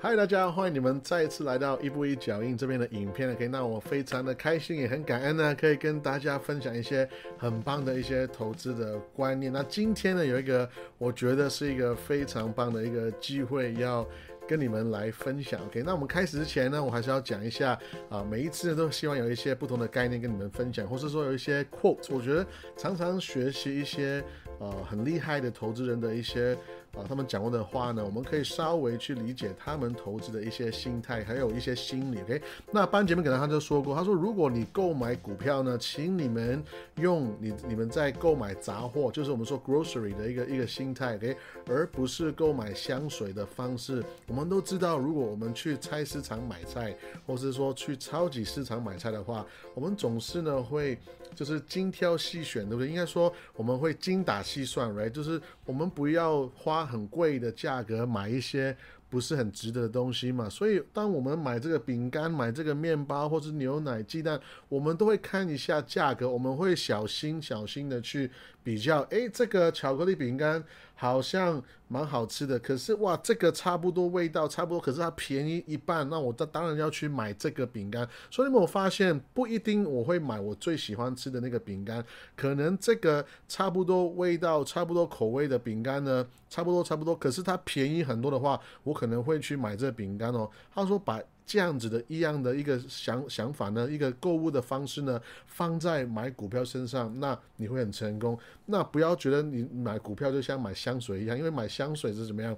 嗨，大家欢迎你们再一次来到一步一脚印这边的影片呢，可以让我非常的开心，也很感恩呢，可以跟大家分享一些很棒的一些投资的观念。那今天呢，有一个我觉得是一个非常棒的一个机会，要跟你们来分享。OK，那我们开始之前呢，我还是要讲一下啊，每一次都希望有一些不同的概念跟你们分享，或是说有一些 quote，我觉得常常学习一些呃很厉害的投资人的一些。啊，他们讲过的话呢，我们可以稍微去理解他们投资的一些心态，还有一些心理。OK，那班杰明可能他就说过，他说如果你购买股票呢，请你们用你你们在购买杂货，就是我们说 grocery 的一个一个心态，OK，而不是购买香水的方式。我们都知道，如果我们去菜市场买菜，或是说去超级市场买菜的话，我们总是呢会就是精挑细选，对不对？应该说我们会精打细算，right？就是我们不要花。很贵的价格买一些不是很值得的东西嘛，所以当我们买这个饼干、买这个面包或者牛奶、鸡蛋，我们都会看一下价格，我们会小心小心的去比较。诶，这个巧克力饼干好像蛮好吃的，可是哇，这个差不多味道差不多，可是它便宜一半，那我当当然要去买这个饼干。所以你有发现，不一定我会买我最喜欢吃的那个饼干，可能这个差不多味道、差不多口味的饼干呢？差不多，差不多。可是它便宜很多的话，我可能会去买这饼干哦。他说把这样子的一样的一个想想法呢，一个购物的方式呢，放在买股票身上，那你会很成功。那不要觉得你买股票就像买香水一样，因为买香水是怎么样？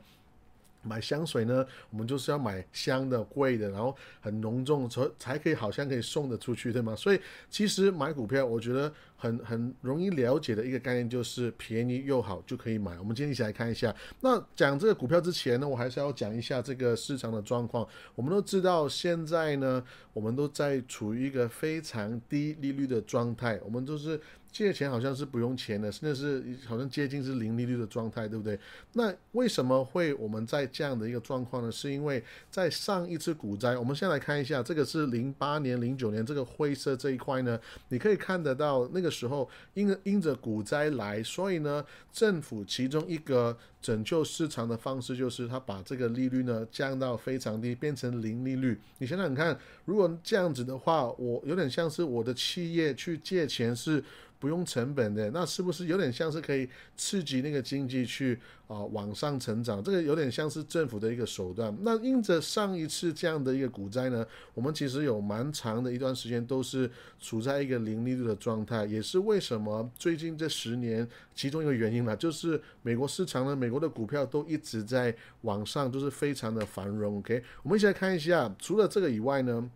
买香水呢，我们就是要买香的、贵的，然后很浓重，才才可以好像可以送得出去，对吗？所以其实买股票，我觉得很很容易了解的一个概念就是便宜又好就可以买。我们今天一起来看一下。那讲这个股票之前呢，我还是要讲一下这个市场的状况。我们都知道现在呢，我们都在处于一个非常低利率的状态，我们都是。借钱好像是不用钱的，甚至是好像接近是零利率的状态，对不对？那为什么会我们在这样的一个状况呢？是因为在上一次股灾，我们先来看一下，这个是零八年、零九年这个灰色这一块呢，你可以看得到那个时候因因着股灾来，所以呢，政府其中一个拯救市场的方式就是他把这个利率呢降到非常低，变成零利率。你想想看，如果这样子的话，我有点像是我的企业去借钱是。不用成本的，那是不是有点像是可以刺激那个经济去啊往上成长？这个有点像是政府的一个手段。那因着上一次这样的一个股灾呢，我们其实有蛮长的一段时间都是处在一个零利率的状态，也是为什么最近这十年其中一个原因呢，就是美国市场呢，美国的股票都一直在往上，就是非常的繁荣。OK，我们一起来看一下，除了这个以外呢。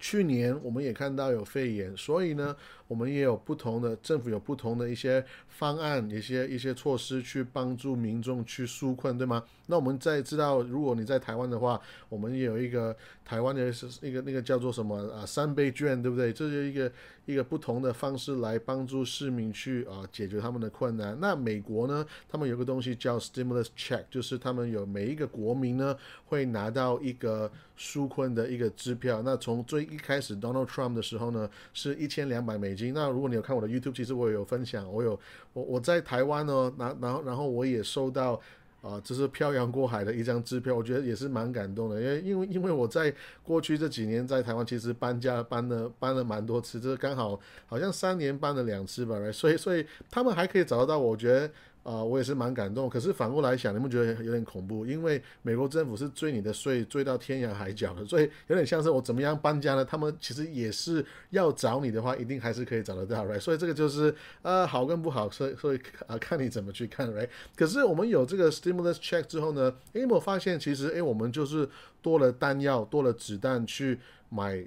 去年我们也看到有肺炎，所以呢，我们也有不同的政府有不同的一些方案，一些一些措施去帮助民众去纾困，对吗？那我们再知道，如果你在台湾的话，我们也有一个台湾的一个那个叫做什么啊三倍券，对不对？这是一个一个不同的方式来帮助市民去啊解决他们的困难。那美国呢，他们有个东西叫 stimulus check，就是他们有每一个国民呢会拿到一个纾困的一个支票。那从最一开始 Donald Trump 的时候呢，是一千两百美那如果你有看我的 YouTube，其实我也有分享，我有我我在台湾呢，然然后然后我也收到。啊，这是漂洋过海的一张支票，我觉得也是蛮感动的，因为因为因为我在过去这几年在台湾，其实搬家搬了搬了蛮多次，就是刚好好像三年搬了两次吧，所以所以他们还可以找得到，我觉得。啊，我也是蛮感动。可是反过来想，你们觉得有点恐怖？因为美国政府是追你的税，追到天涯海角的，所以有点像是我怎么样搬家呢？他们其实也是要找你的话，一定还是可以找得到，right？所以这个就是呃好跟不好，所以所以啊看你怎么去看，right？可是我们有这个 stimulus check 之后呢，诶，我发现其实诶，我们就是多了弹药，多了子弹去买。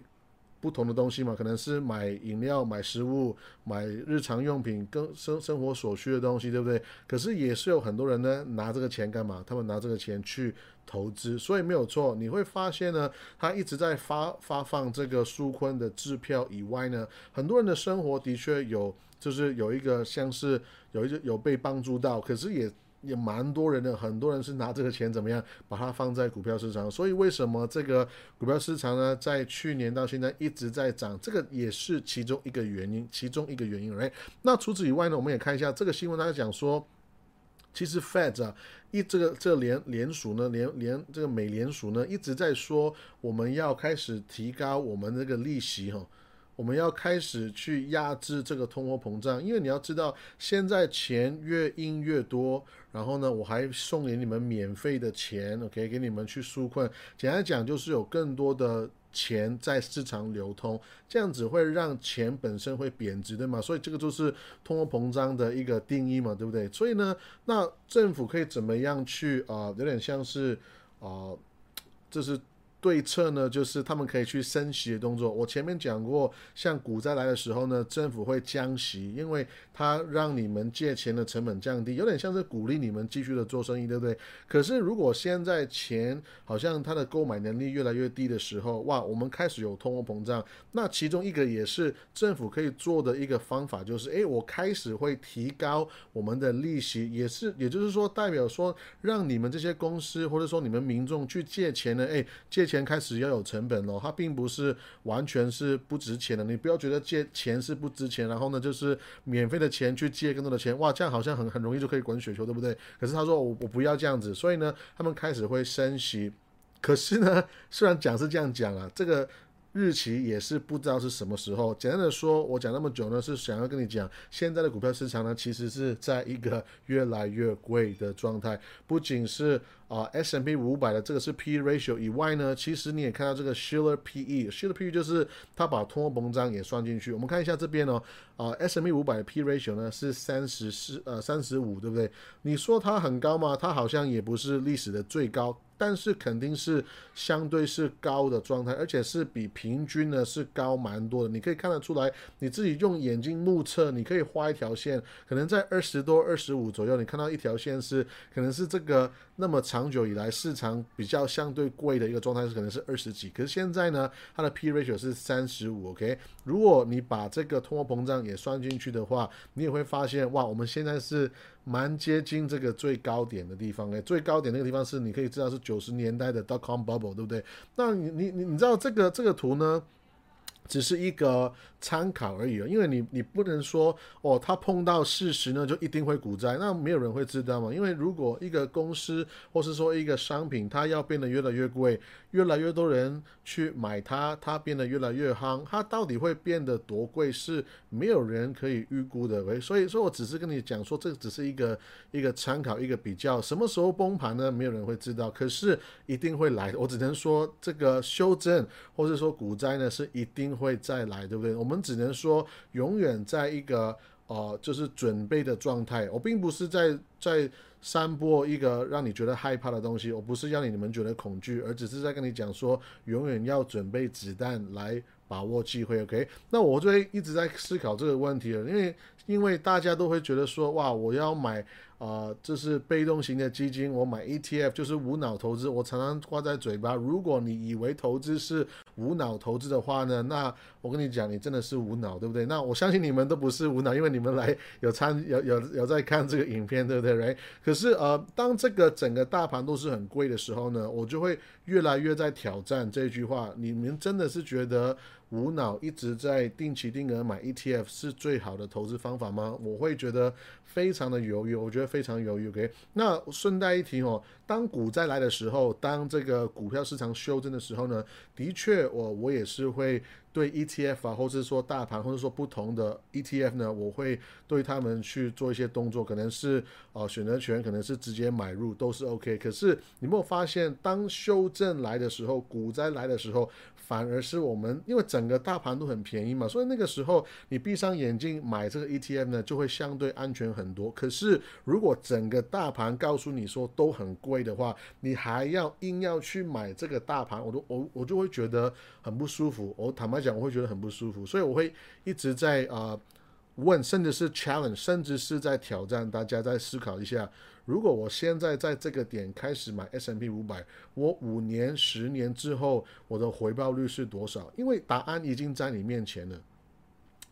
不同的东西嘛，可能是买饮料、买食物、买日常用品，跟生生活所需的东西，对不对？可是也是有很多人呢，拿这个钱干嘛？他们拿这个钱去投资，所以没有错。你会发现呢，他一直在发发放这个纾困的支票以外呢，很多人的生活的确有，就是有一个像是有一个有被帮助到，可是也。也蛮多人的，很多人是拿这个钱怎么样，把它放在股票市场。所以为什么这个股票市场呢，在去年到现在一直在涨？这个也是其中一个原因，其中一个原因。哎，那除此以外呢，我们也看一下这个新闻，他讲说。其实 Fed 啊，一这个这联联署呢，联联这个美联储呢，一直在说我们要开始提高我们这个利息哈。我们要开始去压制这个通货膨胀，因为你要知道，现在钱越印越多，然后呢，我还送给你们免费的钱，OK，给你们去纾困。简单讲，就是有更多的钱在市场流通，这样子会让钱本身会贬值，对吗？所以这个就是通货膨胀的一个定义嘛，对不对？所以呢，那政府可以怎么样去啊？有点像是啊，这是。对策呢，就是他们可以去升息的动作。我前面讲过，像股灾来的时候呢，政府会降息，因为它让你们借钱的成本降低，有点像是鼓励你们继续的做生意，对不对？可是如果现在钱好像它的购买能力越来越低的时候，哇，我们开始有通货膨胀，那其中一个也是政府可以做的一个方法，就是诶，我开始会提高我们的利息，也是，也就是说代表说让你们这些公司或者说你们民众去借钱呢，诶，借。钱开始要有成本哦，它并不是完全是不值钱的。你不要觉得借钱是不值钱，然后呢就是免费的钱去借更多的钱，哇，这样好像很很容易就可以滚雪球，对不对？可是他说我我不要这样子，所以呢，他们开始会升息。可是呢，虽然讲是这样讲啊，这个。日期也是不知道是什么时候。简单的说，我讲那么久呢，是想要跟你讲，现在的股票市场呢，其实是在一个越来越贵的状态。不仅是啊 S M P 五百的这个是 P ratio 以外呢，其实你也看到这个 Shiller P E，Shiller P E 就是它把通货膨胀也算进去。我们看一下这边哦，啊 S M P 五百的 P ratio 呢是三十四呃三十五，对不对？你说它很高吗？它好像也不是历史的最高。但是肯定是相对是高的状态，而且是比平均呢是高蛮多的。你可以看得出来，你自己用眼睛目测，你可以画一条线，可能在二十多、二十五左右，你看到一条线是可能是这个那么长长久以来市场比较相对贵的一个状态是可能是二十几，可是现在呢，它的 P ratio 是三十五。OK，如果你把这个通货膨胀也算进去的话，你也会发现哇，我们现在是。蛮接近这个最高点的地方诶，最高点那个地方是你可以知道是九十年代的 dot com bubble，对不对？那你你你你知道这个这个图呢？只是一个参考而已因为你你不能说哦，他碰到事实呢就一定会股灾，那没有人会知道嘛。因为如果一个公司或是说一个商品，它要变得越来越贵，越来越多人去买它，它变得越来越夯，它到底会变得多贵，是没有人可以预估的。喂所以说我只是跟你讲说，这只是一个一个参考，一个比较，什么时候崩盘呢？没有人会知道，可是一定会来。我只能说这个修正或者说股灾呢是一定。会再来，对不对？我们我们只能说永远在一个呃，就是准备的状态。我并不是在在散播一个让你觉得害怕的东西，我不是让你你们觉得恐惧，而只是在跟你讲说，永远要准备子弹来把握机会。OK？那我就会一直在思考这个问题了，因为因为大家都会觉得说，哇，我要买。啊，这是被动型的基金，我买 ETF 就是无脑投资。我常常挂在嘴巴，如果你以为投资是无脑投资的话呢，那我跟你讲，你真的是无脑，对不对？那我相信你们都不是无脑，因为你们来有参有有有在看这个影片，对不对可是呃，当这个整个大盘都是很贵的时候呢，我就会越来越在挑战这句话。你们真的是觉得？无脑一直在定期定额买 ETF 是最好的投资方法吗？我会觉得非常的犹豫，我觉得非常犹豫。OK，那顺带一提哦，当股灾来的时候，当这个股票市场修正的时候呢，的确我我也是会。对 ETF 啊，或是说大盘，或者说不同的 ETF 呢，我会对他们去做一些动作，可能是呃选择权，可能是直接买入，都是 OK。可是你没有发现，当修正来的时候，股灾来的时候，反而是我们因为整个大盘都很便宜嘛，所以那个时候你闭上眼睛买这个 ETF 呢，就会相对安全很多。可是如果整个大盘告诉你说都很贵的话，你还要硬要去买这个大盘，我都我我就会觉得很不舒服。我坦白。讲我会觉得很不舒服，所以我会一直在啊问，甚至是 challenge，甚至是在挑战大家，在思考一下，如果我现在在这个点开始买 S M P 五百，我五年、十年之后我的回报率是多少？因为答案已经在你面前了。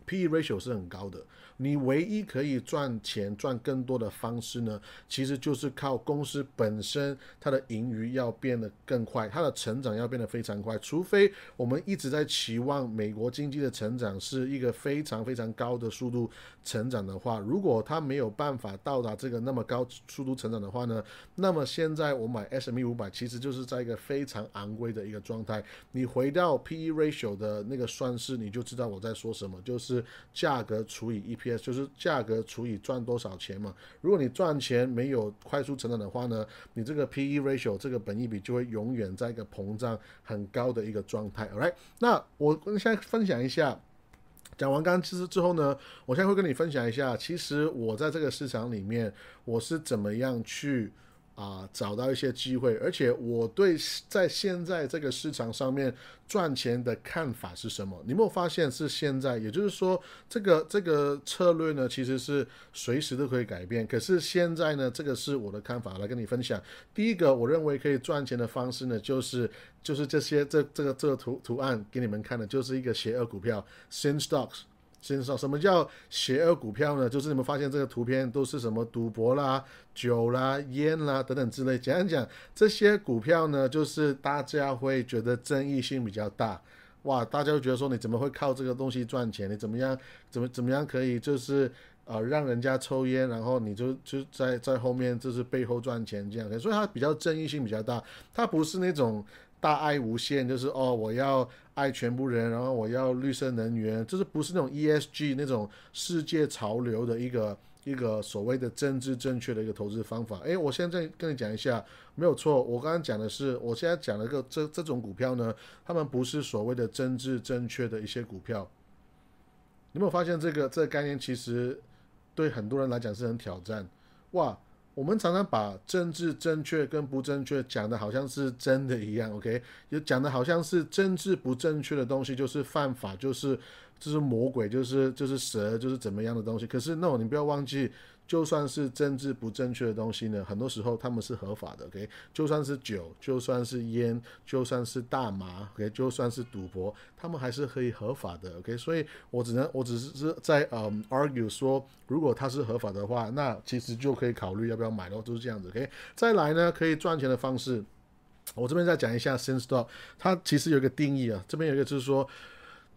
P/E ratio 是很高的。你唯一可以赚钱赚更多的方式呢，其实就是靠公司本身它的盈余要变得更快，它的成长要变得非常快。除非我们一直在期望美国经济的成长是一个非常非常高的速度成长的话，如果它没有办法到达这个那么高速度成长的话呢，那么现在我买 SME 五百其实就是在一个非常昂贵的一个状态。你回到 P/E ratio 的那个算式，你就知道我在说什么，就是价格除以一。P 就是价格除以赚多少钱嘛。如果你赚钱没有快速成长的话呢，你这个 P/E ratio 这个本益比就会永远在一个膨胀很高的一个状态。Alright，那我现在分享一下，讲完刚刚其实之后呢，我现在会跟你分享一下，其实我在这个市场里面我是怎么样去。啊，找到一些机会，而且我对在现在这个市场上面赚钱的看法是什么？你没有发现是现在？也就是说，这个这个策略呢，其实是随时都可以改变。可是现在呢，这个是我的看法，来跟你分享。第一个，我认为可以赚钱的方式呢，就是就是这些这这个这个图图案给你们看的，就是一个邪恶股票，Sin Stocks。先说什么叫邪恶股票呢？就是你们发现这个图片都是什么赌博啦、酒啦、烟啦等等之类。讲一讲这些股票呢，就是大家会觉得争议性比较大。哇，大家会觉得说你怎么会靠这个东西赚钱？你怎么样？怎么怎么样可以就是呃让人家抽烟，然后你就就在在后面就是背后赚钱这样？所以它比较争议性比较大。它不是那种。大爱无限，就是哦，我要爱全部人，然后我要绿色能源，就是不是那种 ESG 那种世界潮流的一个一个所谓的政治正确的一个投资方法。诶，我现在跟你讲一下，没有错，我刚刚讲的是，我现在讲了个这这种股票呢，他们不是所谓的政治正确的一些股票。有没有发现这个这个概念其实对很多人来讲是很挑战？哇！我们常常把政治正确跟不正确讲的好像是真的一样，OK？就讲的好像是政治不正确的东西就是犯法，就是就是魔鬼，就是就是蛇，就是怎么样的东西。可是那你不要忘记。就算是政治不正确的东西呢，很多时候他们是合法的，OK？就算是酒，就算是烟，就算是大麻，OK？就算是赌博，他们还是可以合法的，OK？所以我只能，我只是是在嗯 argue 说，如果它是合法的话，那其实就可以考虑要不要买咯，都是这样子，OK？再来呢，可以赚钱的方式，我这边再讲一下 s i n Stock，它其实有一个定义啊，这边有一个就是说。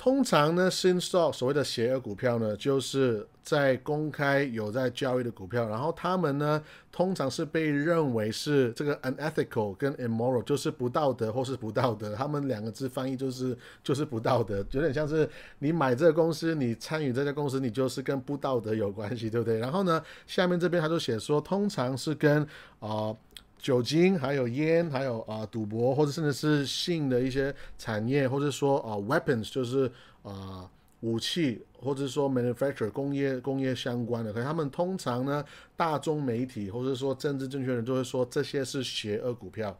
通常呢，新 stock 所谓的邪恶股票呢，就是在公开有在交易的股票，然后他们呢，通常是被认为是这个 unethical 跟 immoral，就是不道德或是不道德，他们两个字翻译就是就是不道德，有点像是你买这个公司，你参与这家公司，你就是跟不道德有关系，对不对？然后呢，下面这边他就写说，通常是跟啊。酒精，还有烟，还有啊赌博，或者甚至是性的一些产业，或者说啊 weapons，就是啊武器，或者说 manufacture 工业工业相关的，可他们通常呢，大众媒体或者说政治正确人就会说这些是邪恶股票。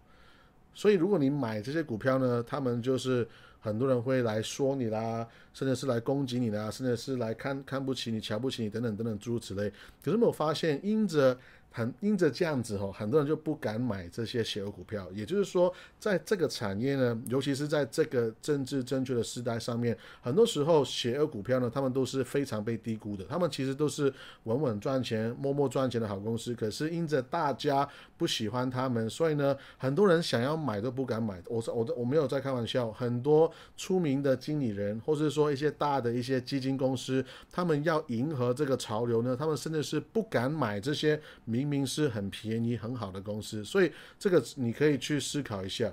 所以如果你买这些股票呢，他们就是很多人会来说你啦，甚至是来攻击你啦，甚至是来看看不起你、瞧不起你等等等等诸如此类。可是没有发现，因着很因着这样子哦，很多人就不敢买这些邪恶股票。也就是说，在这个产业呢，尤其是在这个政治正确的时代上面，很多时候邪恶股票呢，他们都是非常被低估的。他们其实都是稳稳赚钱、默默赚钱的好公司。可是因着大家不喜欢他们，所以呢，很多人想要买都不敢买。我说我我没有在开玩笑，很多出名的经理人，或者说一些大的一些基金公司，他们要迎合这个潮流呢，他们甚至是不敢买这些名。明明是很便宜很好的公司，所以这个你可以去思考一下。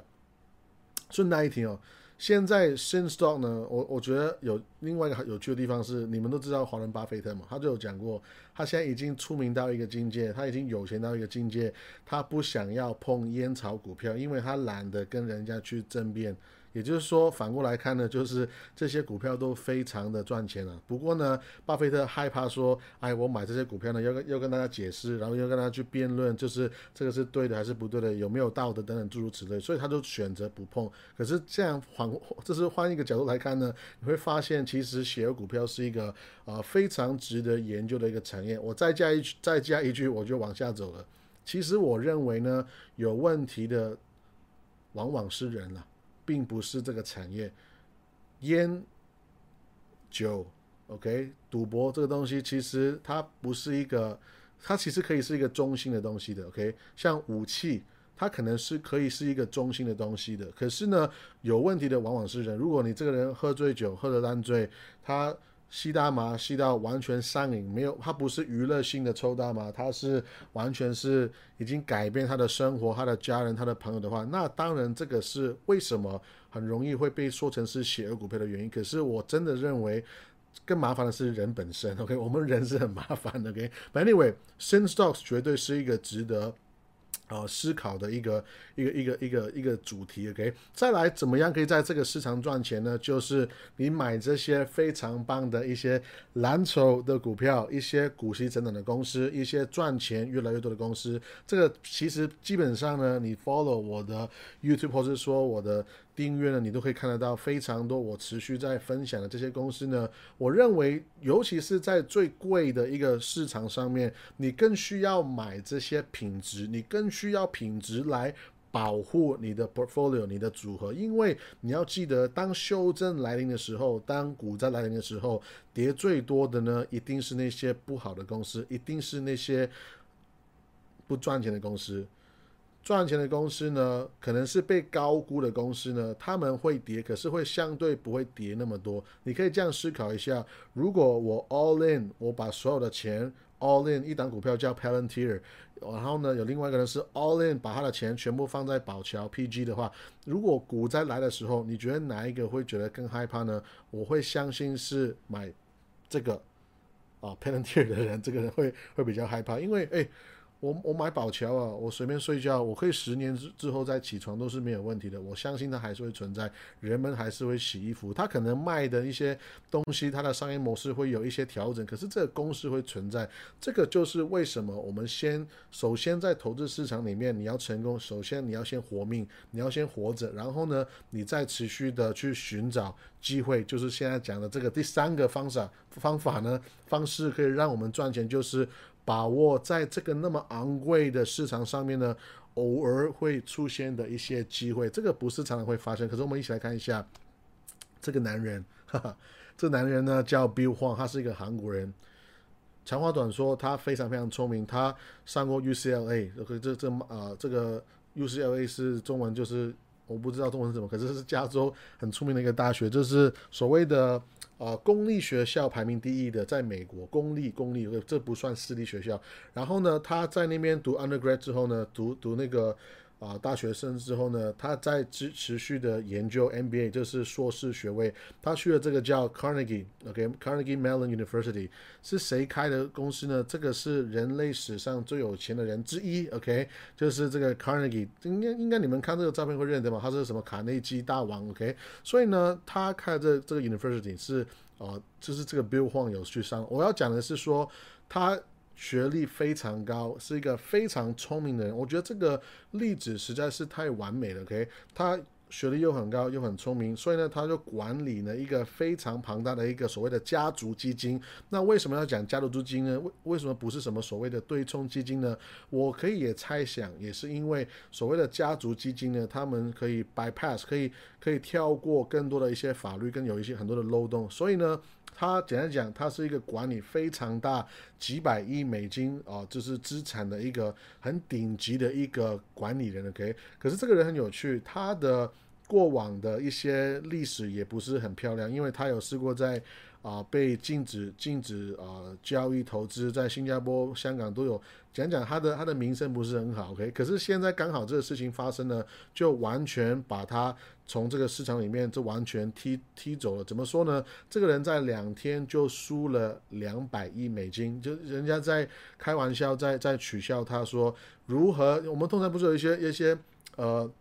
顺带一提哦，现在 Sin Stock 呢，我我觉得有另外一个有趣的地方是，你们都知道华人巴菲特嘛，他就有讲过，他现在已经出名到一个境界，他已经有钱到一个境界，他不想要碰烟草股票，因为他懒得跟人家去争辩。也就是说，反过来看呢，就是这些股票都非常的赚钱了。不过呢，巴菲特害怕说，哎，我买这些股票呢，要跟要跟大家解释，然后要跟他去辩论，就是这个是对的还是不对的，有没有道德等等诸如此类，所以他就选择不碰。可是这样换，这是换一个角度来看呢，你会发现其实企业股票是一个啊非常值得研究的一个产业。我再加一句再加一句，我就往下走了。其实我认为呢，有问题的往往是人了。并不是这个产业，烟、酒、OK，赌博这个东西其实它不是一个，它其实可以是一个中心的东西的。OK，像武器，它可能是可以是一个中心的东西的。可是呢，有问题的往往是人。如果你这个人喝醉酒，喝的烂醉，他吸大麻吸到完全上瘾，没有，他不是娱乐性的抽大麻，他是完全是已经改变他的生活、他的家人、他的朋友的话，那当然这个是为什么很容易会被说成是邪恶股票的原因。可是我真的认为。更麻烦的是人本身，OK，我们人是很麻烦的，OK，But anyway，Sin Stocks 绝对是一个值得。呃，思考的一个一个一个一个一个主题，OK，再来怎么样可以在这个市场赚钱呢？就是你买这些非常棒的一些蓝筹的股票，一些股息等等的公司，一些赚钱越来越多的公司。这个其实基本上呢，你 follow 我的 YouTube 或是说我的。订阅呢，你都可以看得到非常多我持续在分享的这些公司呢。我认为，尤其是在最贵的一个市场上面，你更需要买这些品质，你更需要品质来保护你的 portfolio、你的组合。因为你要记得，当修正来临的时候，当股灾来临的时候，跌最多的呢，一定是那些不好的公司，一定是那些不赚钱的公司。赚钱的公司呢，可能是被高估的公司呢，他们会跌，可是会相对不会跌那么多。你可以这样思考一下：如果我 all in，我把所有的钱 all in 一档股票叫 Palantir，然后呢，有另外一个人是 all in，把他的钱全部放在宝桥 PG 的话，如果股灾来的时候，你觉得哪一个会觉得更害怕呢？我会相信是买这个啊 Palantir 的人，这个人会会比较害怕，因为哎。我我买宝桥啊，我随便睡觉，我可以十年之之后再起床都是没有问题的。我相信它还是会存在，人们还是会洗衣服。它可能卖的一些东西，它的商业模式会有一些调整，可是这个公司会存在。这个就是为什么我们先首先在投资市场里面你要成功，首先你要先活命，你要先活着，然后呢，你再持续的去寻找机会。就是现在讲的这个第三个方法方法呢方式可以让我们赚钱，就是。把握在这个那么昂贵的市场上面呢，偶尔会出现的一些机会，这个不是常常会发生。可是我们一起来看一下这个男人，哈哈，这男人呢叫 Bill Huang，他是一个韩国人。长话短说，他非常非常聪明，他上过 UCLA，这这这啊，这个 UCLA 是中文就是我不知道中文是什么，可是是加州很出名的一个大学，就是所谓的。呃，公立学校排名第一的，在美国，公立公立，这不算私立学校。然后呢，他在那边读 undergrad 之后呢，读读那个。啊，大学生之后呢，他在持持续的研究 MBA，就是硕士学位。他去了这个叫 Carnegie，OK，Carnegie Mellon University 是谁开的公司呢？这个是人类史上最有钱的人之一，OK，就是这个 Carnegie。应该应该你们看这个照片会认得吗？他是什么卡内基大王，OK。所以呢，他开的这这个 University 是啊，就是这个 Bill Huang 有去上。我要讲的是说他。学历非常高，是一个非常聪明的人。我觉得这个例子实在是太完美了。OK，他学历又很高，又很聪明，所以呢，他就管理了一个非常庞大的一个所谓的家族基金。那为什么要讲家族基金呢？为为什么不是什么所谓的对冲基金呢？我可以也猜想，也是因为所谓的家族基金呢，他们可以 bypass，可以可以跳过更多的一些法律，跟有一些很多的漏洞，所以呢。他简单讲，他是一个管理非常大几百亿美金啊，就是资产的一个很顶级的一个管理人。OK，可是这个人很有趣，他的过往的一些历史也不是很漂亮，因为他有试过在。啊，被禁止禁止啊交易投资，在新加坡、香港都有讲讲他的他的名声不是很好，OK？可是现在刚好这个事情发生了，就完全把他从这个市场里面就完全踢踢走了。怎么说呢？这个人在两天就输了两百亿美金，就人家在开玩笑，在在取笑他说如何？我们通常不是有一些一些呃。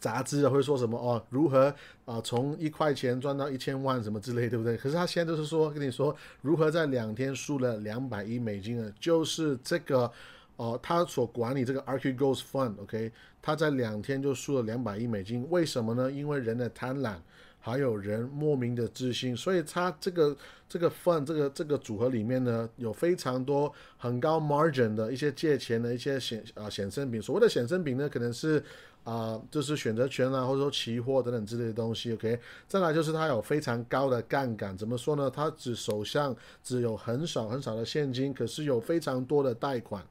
杂志啊会说什么哦？如何啊？从一块钱赚到一千万什么之类，对不对？可是他现在就是说跟你说，如何在两天输了两百亿美金啊？就是这个哦，他所管理这个 Archegos Fund，OK，他在两天就输了两百亿美金。为什么呢？因为人的贪婪，还有人莫名的自信，所以他这个这个 fund 这个这个组合里面呢，有非常多很高 margin 的一些借钱的一些显啊显生品。所谓的显生品呢，可能是。啊，就是选择权啊，或者说期货等等之类的东西。OK，再来就是它有非常高的杠杆，怎么说呢？它只手上只有很少很少的现金，可是有非常多的贷款。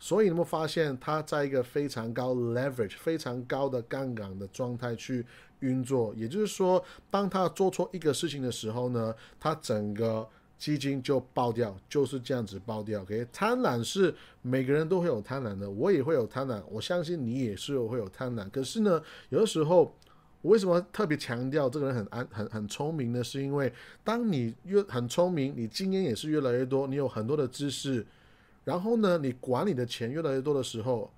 所以你们发现它在一个非常高 leverage、非常高的杠杆的状态去运作，也就是说，当他做错一个事情的时候呢，他整个基金就爆掉，就是这样子爆掉。OK，贪婪是每个人都会有贪婪的，我也会有贪婪，我相信你也是会有贪婪。可是呢，有的时候我为什么特别强调这个人很安、很很聪明呢？是因为当你越很聪明，你经验也是越来越多，你有很多的知识。然后呢，你管理的钱越来越多的时候，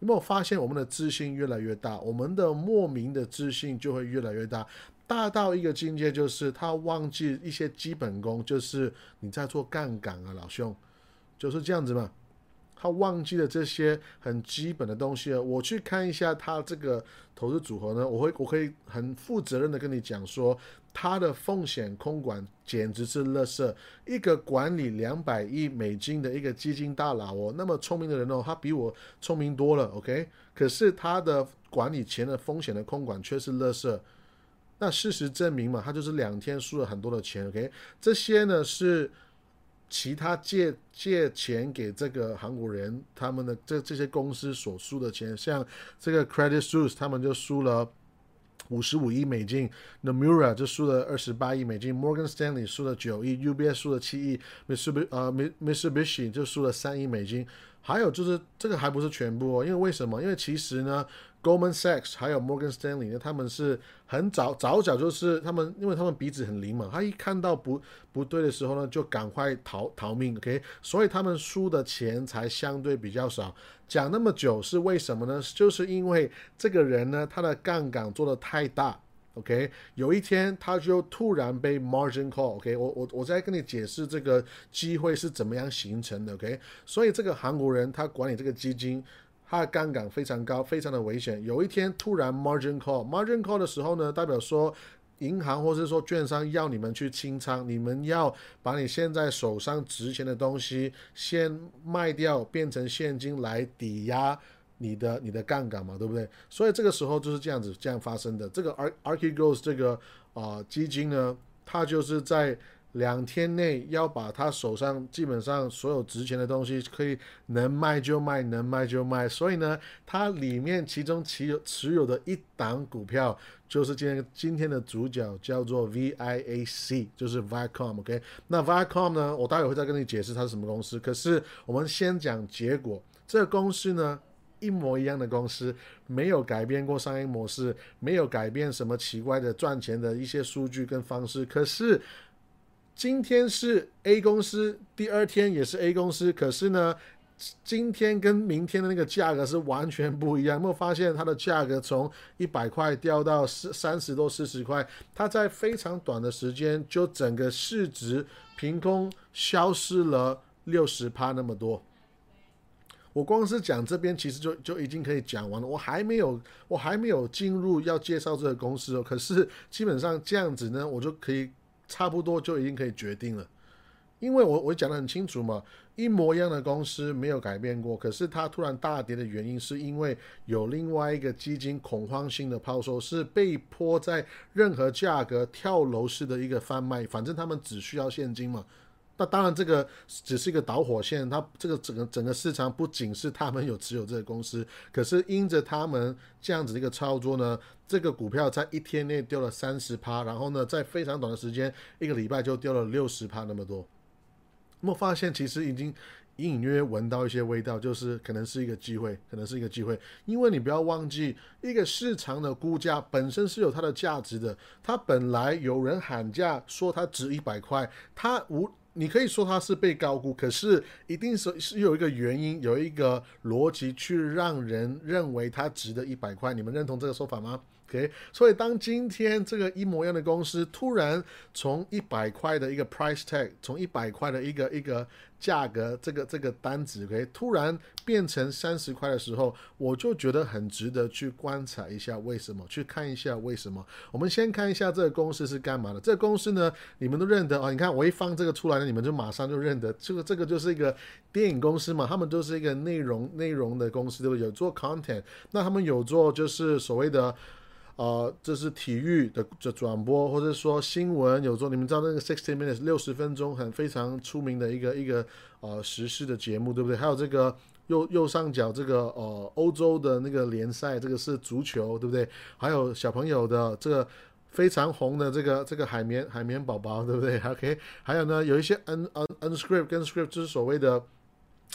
有没有发现我们的自信越来越大？我们的莫名的自信就会越来越大，大到一个境界，就是他忘记一些基本功，就是你在做杠杆啊，老兄，就是这样子嘛。他忘记了这些很基本的东西了。我去看一下他这个投资组合呢，我会我可以很负责任的跟你讲说，他的风险控管简直是垃圾。一个管理两百亿美金的一个基金大佬哦，那么聪明的人哦，他比我聪明多了。OK，可是他的管理钱的风险的控管却是垃圾。那事实证明嘛，他就是两天输了很多的钱。OK，这些呢是。其他借借钱给这个韩国人，他们的这这些公司所输的钱，像这个 Credit Suisse，他们就输了五十五亿美金，Nomura 就输了二十八亿美金，Morgan Stanley 输了九亿，UBS 输了七亿，Mitsubishi 呃 Mitsubishi 就输了三亿美金。还有就是这个还不是全部哦，因为为什么？因为其实呢。Goldman Sachs 还有 Morgan Stanley 呢，他们是很早早早就是他们，因为他们鼻子很灵嘛，他一看到不不对的时候呢，就赶快逃逃命，OK，所以他们输的钱才相对比较少。讲那么久是为什么呢？就是因为这个人呢，他的杠杆做的太大，OK，有一天他就突然被 margin call，OK，我我我再跟你解释这个机会是怎么样形成的，OK，所以这个韩国人他管理这个基金。它的杠杆非常高，非常的危险。有一天突然 margin call，margin call 的时候呢，代表说银行或是说券商要你们去清仓，你们要把你现在手上值钱的东西先卖掉，变成现金来抵押你的你的杠杆嘛，对不对？所以这个时候就是这样子这样发生的。这个 Ar Archegos 这个啊基金呢，它就是在。两天内要把他手上基本上所有值钱的东西可以能卖就卖，能卖就卖。所以呢，它里面其中持有持有的一档股票就是今天今天的主角，叫做 VIAC，就是 Viacom。OK，那 Viacom 呢，我待会会再跟你解释它是什么公司。可是我们先讲结果，这个公司呢一模一样的公司，没有改变过商业模式，没有改变什么奇怪的赚钱的一些数据跟方式。可是今天是 A 公司，第二天也是 A 公司，可是呢，今天跟明天的那个价格是完全不一样。有没有发现它的价格从一百块掉到四三十多四十块？它在非常短的时间就整个市值凭空消失了六十趴那么多。我光是讲这边其实就就已经可以讲完了，我还没有我还没有进入要介绍这个公司哦。可是基本上这样子呢，我就可以。差不多就已经可以决定了，因为我我讲的很清楚嘛，一模一样的公司没有改变过，可是它突然大跌的原因是因为有另外一个基金恐慌性的抛售，是被迫在任何价格跳楼式的一个贩卖，反正他们只需要现金嘛。那当然这个只是一个导火线，它这个整个整个市场不仅是他们有持有这个公司，可是因着他们这样子的一个操作呢。这个股票在一天内掉了三十趴，然后呢，在非常短的时间，一个礼拜就掉了六十趴那么多。那么发现其实已经隐隐约约闻到一些味道，就是可能是一个机会，可能是一个机会。因为你不要忘记，一个市场的估价本身是有它的价值的。它本来有人喊价说它值一百块，它无。你可以说它是被高估，可是一定是是有一个原因，有一个逻辑去让人认为它值得一百块。你们认同这个说法吗？OK，所以当今天这个一模一样的公司突然从一百块的一个 price tag，从一百块的一个一个价格，这个这个单子，OK，突然变成三十块的时候，我就觉得很值得去观察一下为什么，去看一下为什么。我们先看一下这个公司是干嘛的。这个公司呢，你们都认得哦。你看我一放这个出来呢，你们就马上就认得，这个这个就是一个电影公司嘛，他们都是一个内容内容的公司，对不对？有做 content，那他们有做就是所谓的。呃，这是体育的这转播，或者说新闻有做，你们知道那个 sixty minutes 六十分钟很非常出名的一个一个呃时事的节目，对不对？还有这个右右上角这个呃欧洲的那个联赛，这个是足球，对不对？还有小朋友的这个非常红的这个这个海绵海绵宝宝，对不对？OK，还有呢，有一些 un un unscript 跟 script 就是所谓的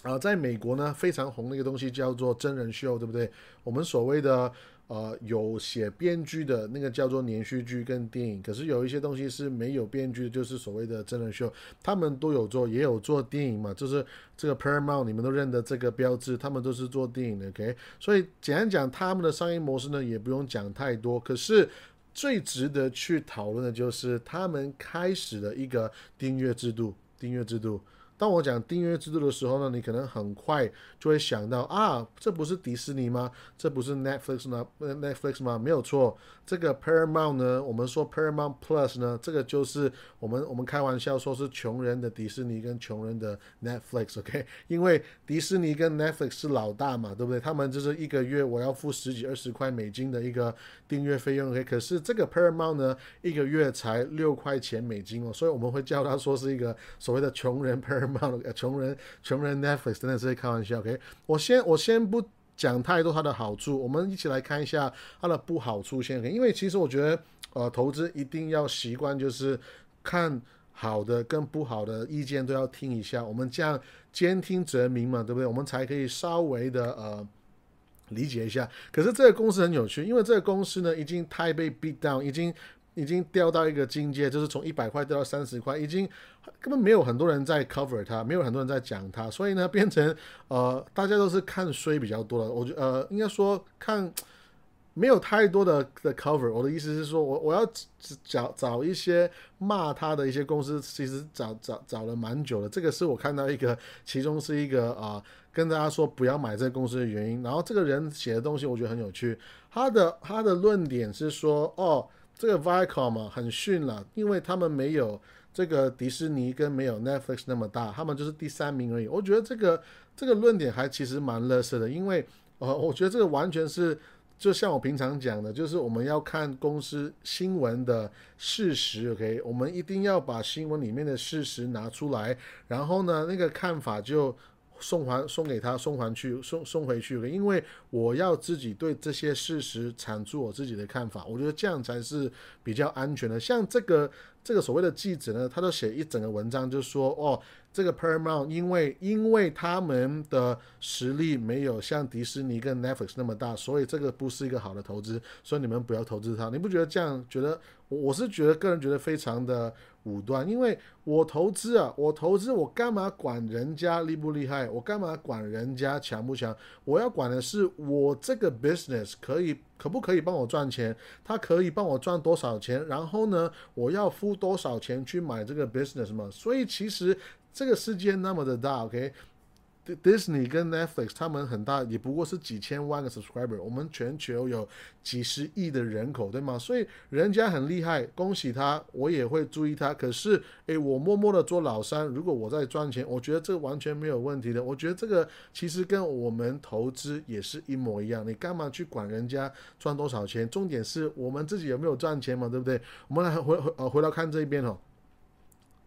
啊，在美国呢非常红的一个东西叫做真人秀，对不对？我们所谓的。呃，有写编剧的那个叫做连续剧跟电影，可是有一些东西是没有编剧的，就是所谓的真人秀，他们都有做，也有做电影嘛，就是这个 Paramount 你们都认得这个标志，他们都是做电影的，OK？所以简单讲，他们的商业模式呢，也不用讲太多，可是最值得去讨论的就是他们开始的一个订阅制度，订阅制度。当我讲订阅制度的时候呢，你可能很快就会想到啊，这不是迪士尼吗？这不是 Netflix 吗？Netflix 吗？没有错，这个 Paramount 呢，我们说 Paramount Plus 呢，这个就是我们我们开玩笑说是穷人的迪士尼跟穷人的 Netflix，OK？因为迪士尼跟 Netflix 是老大嘛，对不对？他们就是一个月我要付十几二十块美金的一个订阅费用，OK？可是这个 Paramount 呢，一个月才六块钱美金哦，所以我们会叫它说是一个所谓的穷人 Paramount。穷人，穷人 Netflix 真的是在开玩笑。OK，我先我先不讲太多它的好处，我们一起来看一下它的不好处先。因为其实我觉得，呃，投资一定要习惯，就是看好的跟不好的意见都要听一下。我们这样兼听则明嘛，对不对？我们才可以稍微的呃理解一下。可是这个公司很有趣，因为这个公司呢已经太被 beat down，已经。已经掉到一个境界，就是从一百块掉到三十块，已经根本没有很多人在 cover 它，没有很多人在讲它，所以呢，变成呃，大家都是看衰比较多了。我觉呃，应该说看没有太多的的 cover。我的意思是说，我我要找找一些骂他的一些公司，其实找找找了蛮久了。这个是我看到一个，其中是一个啊，跟大家说不要买这个公司的原因。然后这个人写的东西我觉得很有趣，他的他的论点是说，哦。这个 Viacom 嘛很逊了，因为他们没有这个迪士尼跟没有 Netflix 那么大，他们就是第三名而已。我觉得这个这个论点还其实蛮乐色的，因为呃，我觉得这个完全是就像我平常讲的，就是我们要看公司新闻的事实，OK，我们一定要把新闻里面的事实拿出来，然后呢，那个看法就。送还送给他，送还去，送送回去了。因为我要自己对这些事实阐述我自己的看法，我觉得这样才是比较安全的。像这个这个所谓的记者呢，他都写一整个文章，就说哦，这个 Paramount 因为因为他们的实力没有像迪士尼跟 Netflix 那么大，所以这个不是一个好的投资，所以你们不要投资它。你不觉得这样？觉得我是觉得个人觉得非常的。武断，因为我投资啊，我投资，我干嘛管人家厉不厉害？我干嘛管人家强不强？我要管的是我这个 business 可以可不可以帮我赚钱？他可以帮我赚多少钱？然后呢，我要付多少钱去买这个 business 嘛？所以其实这个世界那么的大，OK Disney 跟 Netflix 他们很大，也不过是几千万个 subscriber。我们全球有几十亿的人口，对吗？所以人家很厉害，恭喜他，我也会注意他。可是，诶，我默默的做老三。如果我在赚钱，我觉得这完全没有问题的。我觉得这个其实跟我们投资也是一模一样。你干嘛去管人家赚多少钱？重点是我们自己有没有赚钱嘛，对不对？我们来回回呃回来看这一边哦。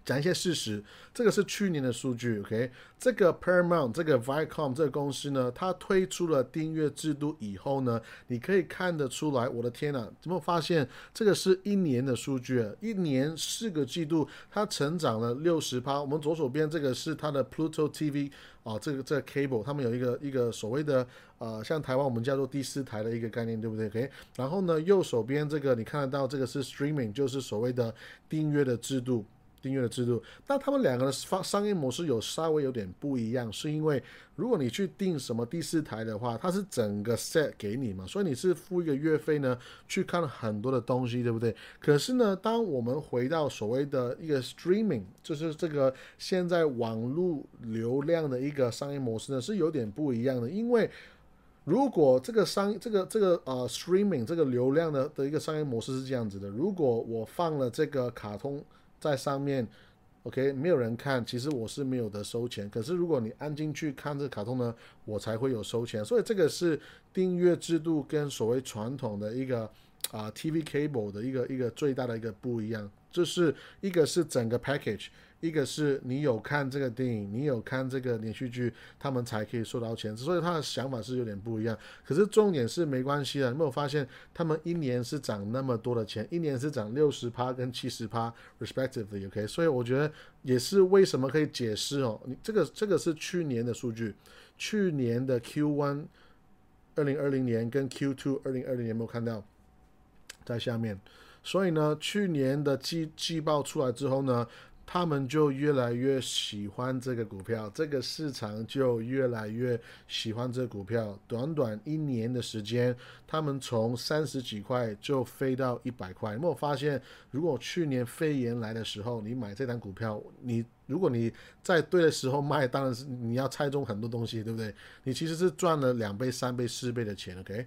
讲一些事实，这个是去年的数据，OK？这个 Paramount 这个 Viacom 这个公司呢，它推出了订阅制度以后呢，你可以看得出来，我的天呐，怎么发现这个是一年的数据？一年四个季度，它成长了六十趴。我们左手边这个是它的 Pluto TV 啊，这个这个 cable，他们有一个一个所谓的呃，像台湾我们叫做第四台的一个概念，对不对？OK？然后呢，右手边这个你看得到，这个是 Streaming，就是所谓的订阅的制度。订阅的制度。但他们两个的商商业模式有稍微有点不一样，是因为如果你去订什么第四台的话，它是整个 set 给你嘛，所以你是付一个月费呢，去看很多的东西，对不对？可是呢，当我们回到所谓的一个 streaming，就是这个现在网络流量的一个商业模式呢，是有点不一样的，因为。如果这个商这个这个呃 streaming 这个流量的的一个商业模式是这样子的，如果我放了这个卡通在上面，OK，没有人看，其实我是没有得收钱。可是如果你按进去看这卡通呢，我才会有收钱。所以这个是订阅制度跟所谓传统的一个啊 TV cable 的一个一个最大的一个不一样，就是一个是整个 package。一个是你有看这个电影，你有看这个连续剧，他们才可以收到钱，所以他的想法是有点不一样。可是重点是没关系的，有没有发现他们一年是涨那么多的钱，一年是涨六十趴跟七十趴，respectively，OK？所以我觉得也是为什么可以解释哦，你这个这个是去年的数据，去年的 Q one 二零二零年跟 Q two 二零二零年有没有看到在下面？所以呢，去年的季季报出来之后呢？他们就越来越喜欢这个股票，这个市场就越来越喜欢这个股票。短短一年的时间，他们从三十几块就飞到一百块。有没有发现，如果去年肺炎来的时候，你买这单股票，你如果你在对的时候卖，当然是你要猜中很多东西，对不对？你其实是赚了两倍、三倍、四倍的钱，OK？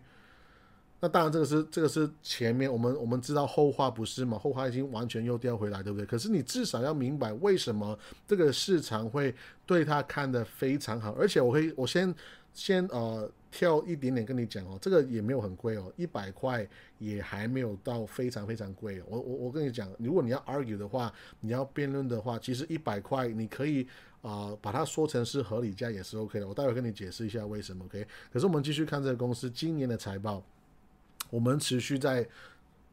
那当然，这个是这个是前面我们我们知道后话不是嘛？后话已经完全又掉回来，对不对？可是你至少要明白为什么这个市场会对它看得非常好，而且我可以我先先呃跳一点点跟你讲哦，这个也没有很贵哦，一百块也还没有到非常非常贵。我我我跟你讲，如果你要 argue 的话，你要辩论的话，其实一百块你可以啊把它说成是合理价也是 OK 的。我待会跟你解释一下为什么 OK。可是我们继续看这个公司今年的财报。我们持续在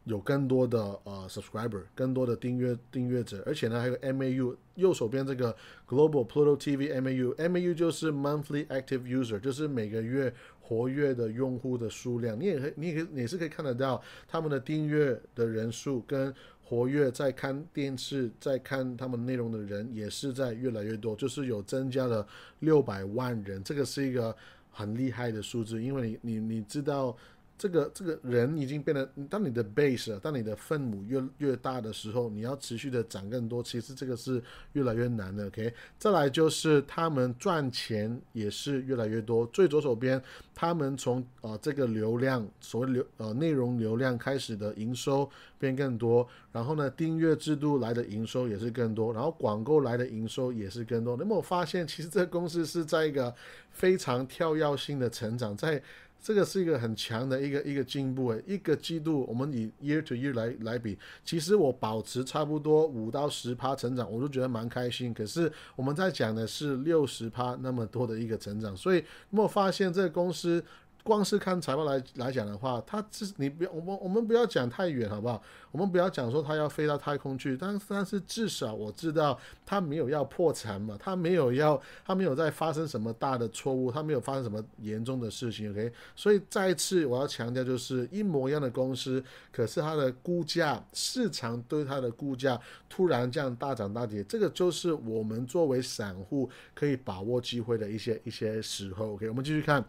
有更多的呃 subscriber，更多的订阅订阅者，而且呢还有 MAU，右手边这个 Global Pluto TV MAU，MAU 就是 Monthly Active User，就是每个月活跃的用户的数量。你也可以，你也可以，你是可以看得到他们的订阅的人数跟活跃在看电视、在看他们内容的人也是在越来越多，就是有增加了六百万人，这个是一个很厉害的数字，因为你你你知道。这个这个人已经变得，当你的 base，当你的分母越越大的时候，你要持续的涨更多，其实这个是越来越难的。OK，再来就是他们赚钱也是越来越多。最左手边，他们从呃这个流量，所谓流呃内容流量开始的营收变更多，然后呢订阅制度来的营收也是更多，然后广告来的营收也是更多。那么我发现，其实这个公司是在一个非常跳跃性的成长，在。这个是一个很强的一个一个进步诶，一个季度我们以 year to year 来来比，其实我保持差不多五到十趴成长，我就觉得蛮开心。可是我们在讲的是六十趴那么多的一个成长，所以有没有发现这个公司？光是看财报来来讲的话，它是你不要我们我们不要讲太远好不好？我们不要讲说它要飞到太空去，但但是至少我知道它没有要破产嘛，它没有要它没有在发生什么大的错误，它没有发生什么严重的事情。OK，所以再次我要强调，就是一模一样的公司，可是它的估价市场对它的估价突然这样大涨大跌，这个就是我们作为散户可以把握机会的一些一些时候。OK，我们继续看。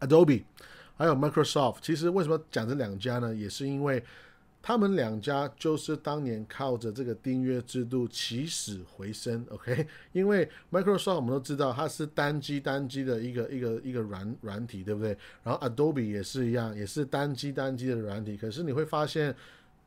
Adobe，还有 Microsoft，其实为什么讲这两家呢？也是因为他们两家就是当年靠着这个订阅制度起死回生。OK，因为 Microsoft 我们都知道它是单机单机的一个一个一个软软体，对不对？然后 Adobe 也是一样，也是单机单机的软体。可是你会发现，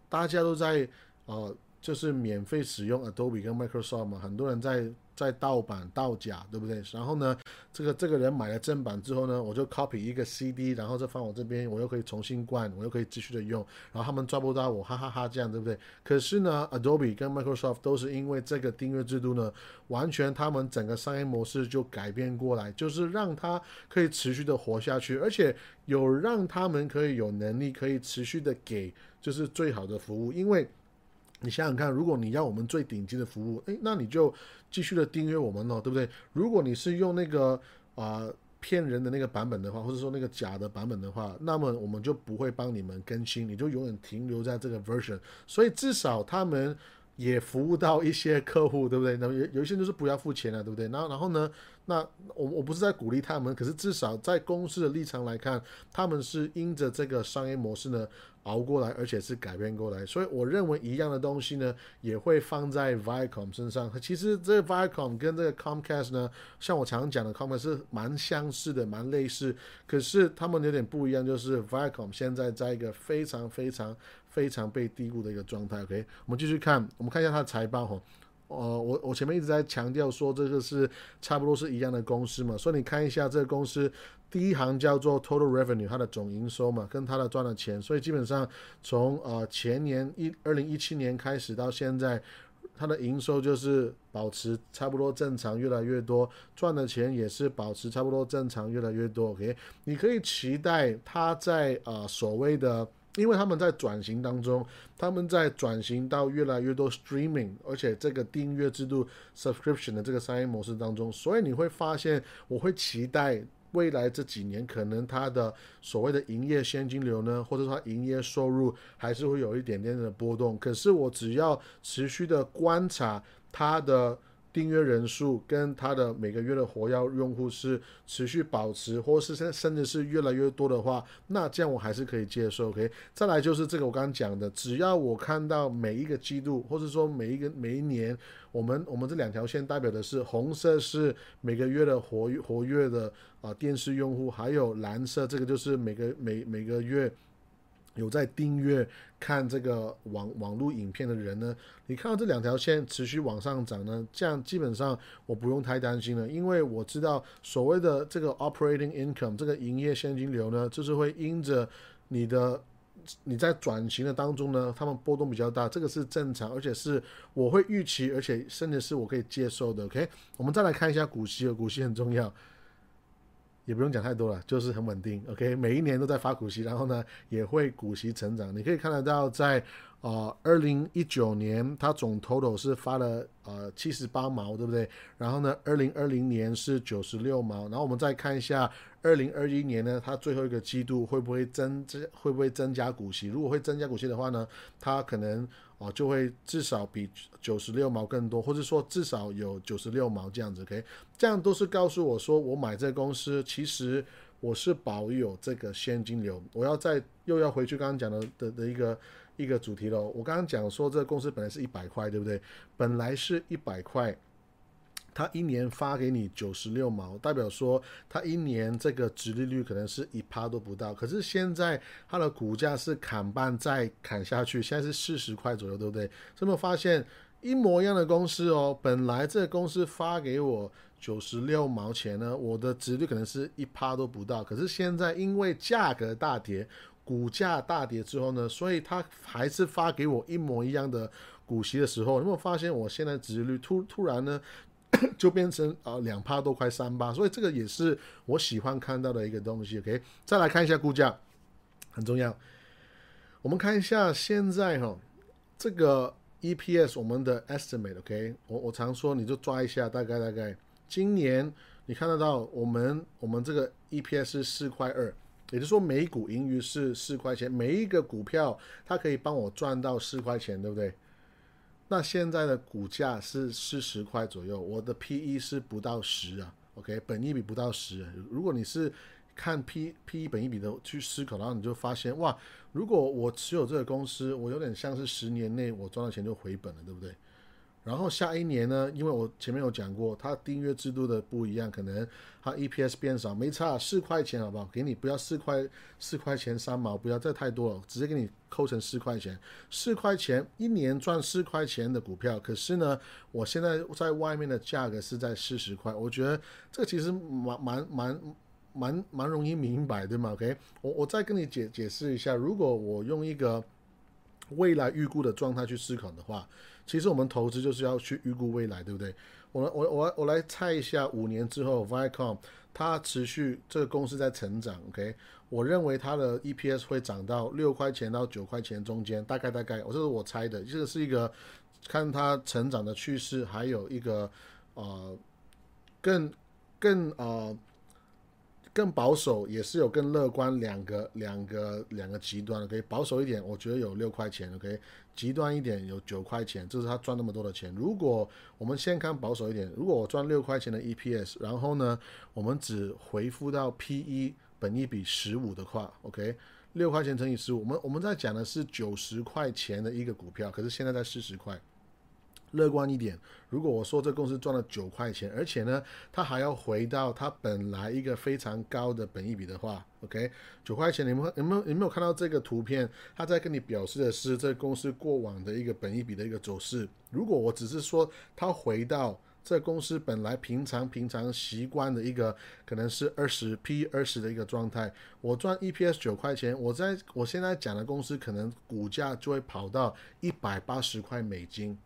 大家都在呃，就是免费使用 Adobe 跟 Microsoft 嘛，很多人在。在盗版盗假，对不对？然后呢，这个这个人买了正版之后呢，我就 copy 一个 CD，然后再放我这边，我又可以重新灌，我又可以继续的用。然后他们抓不到我，哈哈哈，这样对不对？可是呢，Adobe 跟 Microsoft 都是因为这个订阅制度呢，完全他们整个商业模式就改变过来，就是让它可以持续的活下去，而且有让他们可以有能力可以持续的给就是最好的服务，因为。你想想看，如果你要我们最顶级的服务，诶，那你就继续的订阅我们哦，对不对？如果你是用那个啊骗人的那个版本的话，或者说那个假的版本的话，那么我们就不会帮你们更新，你就永远停留在这个 version。所以至少他们也服务到一些客户，对不对？那有有一些就是不要付钱了，对不对？然后然后呢，那我我不是在鼓励他们，可是至少在公司的立场来看，他们是因着这个商业模式呢熬过来，而且是改变过来。所以我认为一样的东西呢，也会放在 Viacom 身上。其实这个 Viacom 跟这个 Comcast 呢，像我常讲的 Comcast 是蛮相似的，蛮类似，可是他们有点不一样，就是 Viacom 现在在一个非常非常。非常被低估的一个状态。OK，我们继续看，我们看一下它的财报哈。呃，我我前面一直在强调说这个是差不多是一样的公司嘛，所以你看一下这个公司第一行叫做 Total Revenue，它的总营收嘛，跟它的赚的钱，所以基本上从呃前年一二零一七年开始到现在，它的营收就是保持差不多正常，越来越多，赚的钱也是保持差不多正常，越来越多。OK，你可以期待它在呃所谓的。因为他们在转型当中，他们在转型到越来越多 streaming，而且这个订阅制度 subscription 的这个商业模式当中，所以你会发现，我会期待未来这几年可能它的所谓的营业现金流呢，或者说营业收入还是会有一点点的波动。可是我只要持续的观察它的。订阅人数跟它的每个月的活跃用户是持续保持，或是甚甚至是越来越多的话，那这样我还是可以接受。OK，再来就是这个我刚刚讲的，只要我看到每一个季度，或者说每一个每一年，我们我们这两条线代表的是红色是每个月的活活跃的啊电视用户，还有蓝色这个就是每个每每个月。有在订阅看这个网网络影片的人呢？你看到这两条线持续往上涨呢？这样基本上我不用太担心了，因为我知道所谓的这个 operating income 这个营业现金流呢，就是会因着你的你在转型的当中呢，他们波动比较大，这个是正常，而且是我会预期，而且甚至是我可以接受的。OK，我们再来看一下股息，股息很重要。也不用讲太多了，就是很稳定，OK，每一年都在发股息，然后呢也会股息成长。你可以看得到，在呃二零一九年，它总 total 是发了呃七十八毛，对不对？然后呢，二零二零年是九十六毛，然后我们再看一下二零二一年呢，它最后一个季度会不会增增会不会增加股息？如果会增加股息的话呢，它可能。哦，就会至少比九十六毛更多，或者说至少有九十六毛这样子，OK？这样都是告诉我说，我买这个公司，其实我是保有这个现金流。我要再又要回去刚刚讲的的的一个一个主题了。我刚刚讲说，这个公司本来是一百块，对不对？本来是一百块。他一年发给你九十六毛，代表说他一年这个值利率可能是一趴都不到。可是现在它的股价是砍半再砍下去，现在是四十块左右，对不对？有没有发现一模一样的公司哦？本来这个公司发给我九十六毛钱呢，我的值率可能是一趴都不到。可是现在因为价格大跌，股价大跌之后呢，所以他还是发给我一模一样的股息的时候，有没有发现我现在值率突突然呢？就变成啊两趴都快三八，所以这个也是我喜欢看到的一个东西。OK，再来看一下股价，很重要。我们看一下现在哈这个 EPS 我们的 estimate。OK，我我常说你就抓一下，大概大概今年你看得到我们我们这个 EPS 是四块二，也就是说每股盈余是四块钱，每一个股票它可以帮我赚到四块钱，对不对？那现在的股价是四十块左右，我的 P E 是不到十啊，OK，本一比不到十。如果你是看 P P E 本一比的去思考，然后你就发现，哇，如果我持有这个公司，我有点像是十年内我赚到钱就回本了，对不对？然后下一年呢？因为我前面有讲过，它订阅制度的不一样，可能它 EPS 变少，没差，四块钱好不好？给你不要四块四块钱三毛，不要再太多了，直接给你扣成四块钱。四块钱一年赚四块钱的股票，可是呢，我现在在外面的价格是在四十块，我觉得这其实蛮蛮蛮蛮蛮容易明白，对吗？OK，我我再跟你解解释一下，如果我用一个未来预估的状态去思考的话。其实我们投资就是要去预估未来，对不对？我我我我来猜一下，五年之后，Viacom 它持续这个公司在成长，OK？我认为它的 EPS 会涨到六块钱到九块钱中间，大概大概，我这是我猜的，这个是一个看它成长的趋势，还有一个呃更更呃更更保守也是有更乐观两个两个两个极端，OK，保守一点，我觉得有六块钱，OK，极端一点有九块钱，这是他赚那么多的钱。如果我们先看保守一点，如果我赚六块钱的 EPS，然后呢，我们只回复到 PE 本一比十五的话，OK，六块钱乘以十五，我们我们在讲的是九十块钱的一个股票，可是现在在四十块。乐观一点，如果我说这公司赚了九块钱，而且呢，它还要回到它本来一个非常高的本益比的话，OK，九块钱，你们有没有有没有看到这个图片？它在跟你表示的是这公司过往的一个本益比的一个走势。如果我只是说它回到这公司本来平常平常习惯的一个可能是二十 P 二十的一个状态，我赚 EPS 九块钱，我在我现在讲的公司可能股价就会跑到一百八十块美金。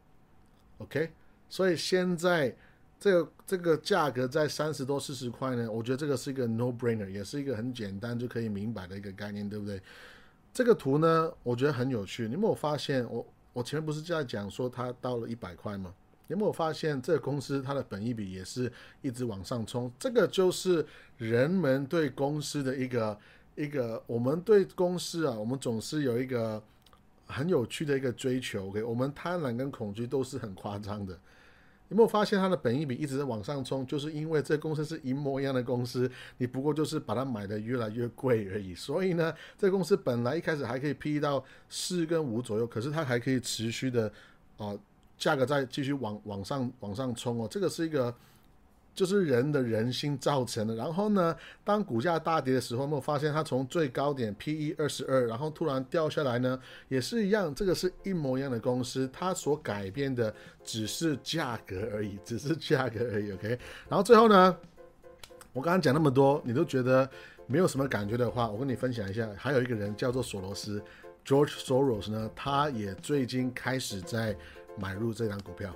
OK，所以现在这个这个价格在三十多四十块呢，我觉得这个是一个 no brainer，也是一个很简单就可以明白的一个概念，对不对？这个图呢，我觉得很有趣。你有没有发现，我我前面不是在讲说它到了一百块吗？有没有发现这个公司它的本益比也是一直往上冲？这个就是人们对公司的一个一个，我们对公司啊，我们总是有一个。很有趣的一个追求，OK，我们贪婪跟恐惧都是很夸张的。有没有发现它的本益比一直在往上冲？就是因为这公司是一模一样的公司，你不过就是把它买的越来越贵而已。所以呢，这公司本来一开始还可以 P 到四跟五左右，可是它还可以持续的啊，价格再继续往往上往上冲哦。这个是一个。就是人的人心造成的。然后呢，当股价大跌的时候，有没有发现它从最高点 P/E 二十二，然后突然掉下来呢？也是一样，这个是一模一样的公司，它所改变的只是价格而已，只是价格而已。OK。然后最后呢，我刚刚讲那么多，你都觉得没有什么感觉的话，我跟你分享一下，还有一个人叫做索罗斯，George Soros 呢，他也最近开始在买入这张股票，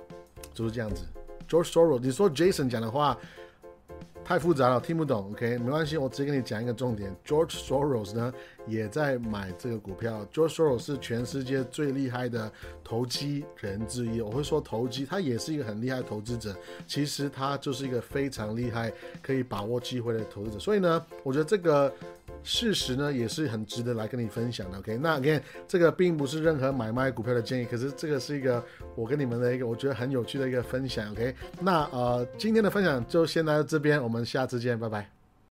就是这样子。George Soros，你说 Jason 讲的话太复杂了，听不懂。OK，没关系，我直接跟你讲一个重点。George Soros 呢也在买这个股票。George Soros 是全世界最厉害的投机人之一。我会说投机，他也是一个很厉害的投资者。其实他就是一个非常厉害、可以把握机会的投资者。所以呢，我觉得这个。事实呢也是很值得来跟你分享的，OK？那 OK，这个并不是任何买卖股票的建议，可是这个是一个我跟你们的一个我觉得很有趣的一个分享，OK？那呃，今天的分享就先到这边，我们下次见，拜拜。